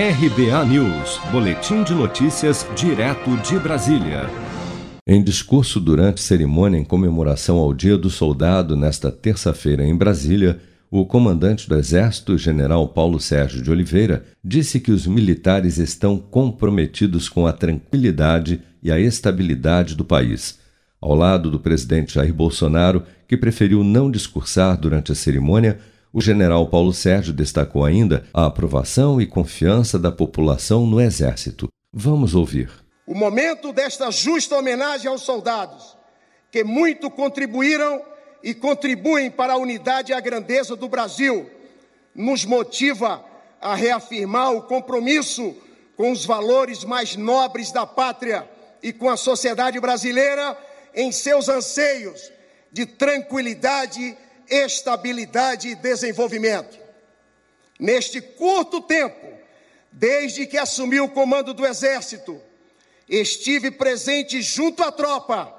RBA News, Boletim de Notícias, direto de Brasília. Em discurso durante cerimônia em comemoração ao Dia do Soldado, nesta terça-feira em Brasília, o comandante do Exército, general Paulo Sérgio de Oliveira, disse que os militares estão comprometidos com a tranquilidade e a estabilidade do país. Ao lado do presidente Jair Bolsonaro, que preferiu não discursar durante a cerimônia, o general Paulo Sérgio destacou ainda a aprovação e confiança da população no Exército. Vamos ouvir. O momento desta justa homenagem aos soldados, que muito contribuíram e contribuem para a unidade e a grandeza do Brasil, nos motiva a reafirmar o compromisso com os valores mais nobres da pátria e com a sociedade brasileira em seus anseios de tranquilidade estabilidade e desenvolvimento. Neste curto tempo, desde que assumi o comando do Exército, estive presente junto à tropa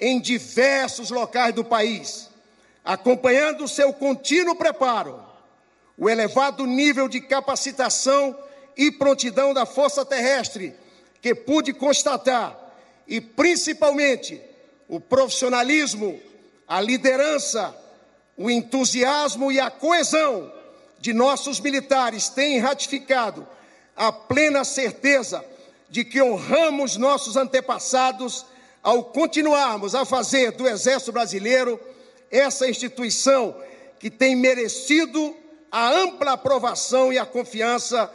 em diversos locais do país, acompanhando o seu contínuo preparo, o elevado nível de capacitação e prontidão da Força Terrestre que pude constatar e principalmente o profissionalismo, a liderança, o entusiasmo e a coesão de nossos militares têm ratificado a plena certeza de que honramos nossos antepassados ao continuarmos a fazer do Exército Brasileiro essa instituição que tem merecido a ampla aprovação e a confiança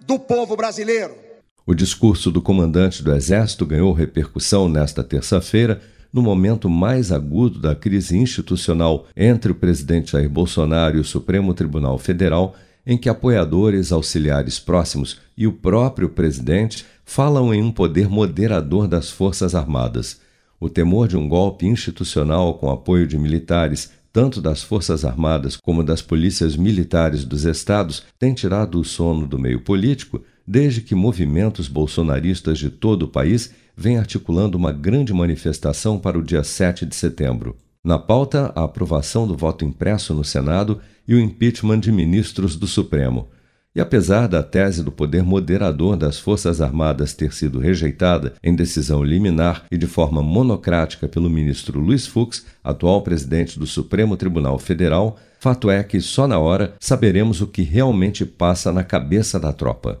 do povo brasileiro. O discurso do comandante do Exército ganhou repercussão nesta terça-feira no momento mais agudo da crise institucional entre o presidente Jair Bolsonaro e o Supremo Tribunal Federal, em que apoiadores, auxiliares próximos e o próprio presidente falam em um poder moderador das Forças Armadas. O temor de um golpe institucional com apoio de militares, tanto das Forças Armadas como das polícias militares dos estados, tem tirado o sono do meio político desde que movimentos bolsonaristas de todo o país vêm articulando uma grande manifestação para o dia 7 de setembro. Na pauta, a aprovação do voto impresso no Senado e o impeachment de ministros do Supremo. E apesar da tese do poder moderador das Forças Armadas ter sido rejeitada em decisão liminar e de forma monocrática pelo ministro Luiz Fux, atual presidente do Supremo Tribunal Federal, fato é que só na hora saberemos o que realmente passa na cabeça da tropa.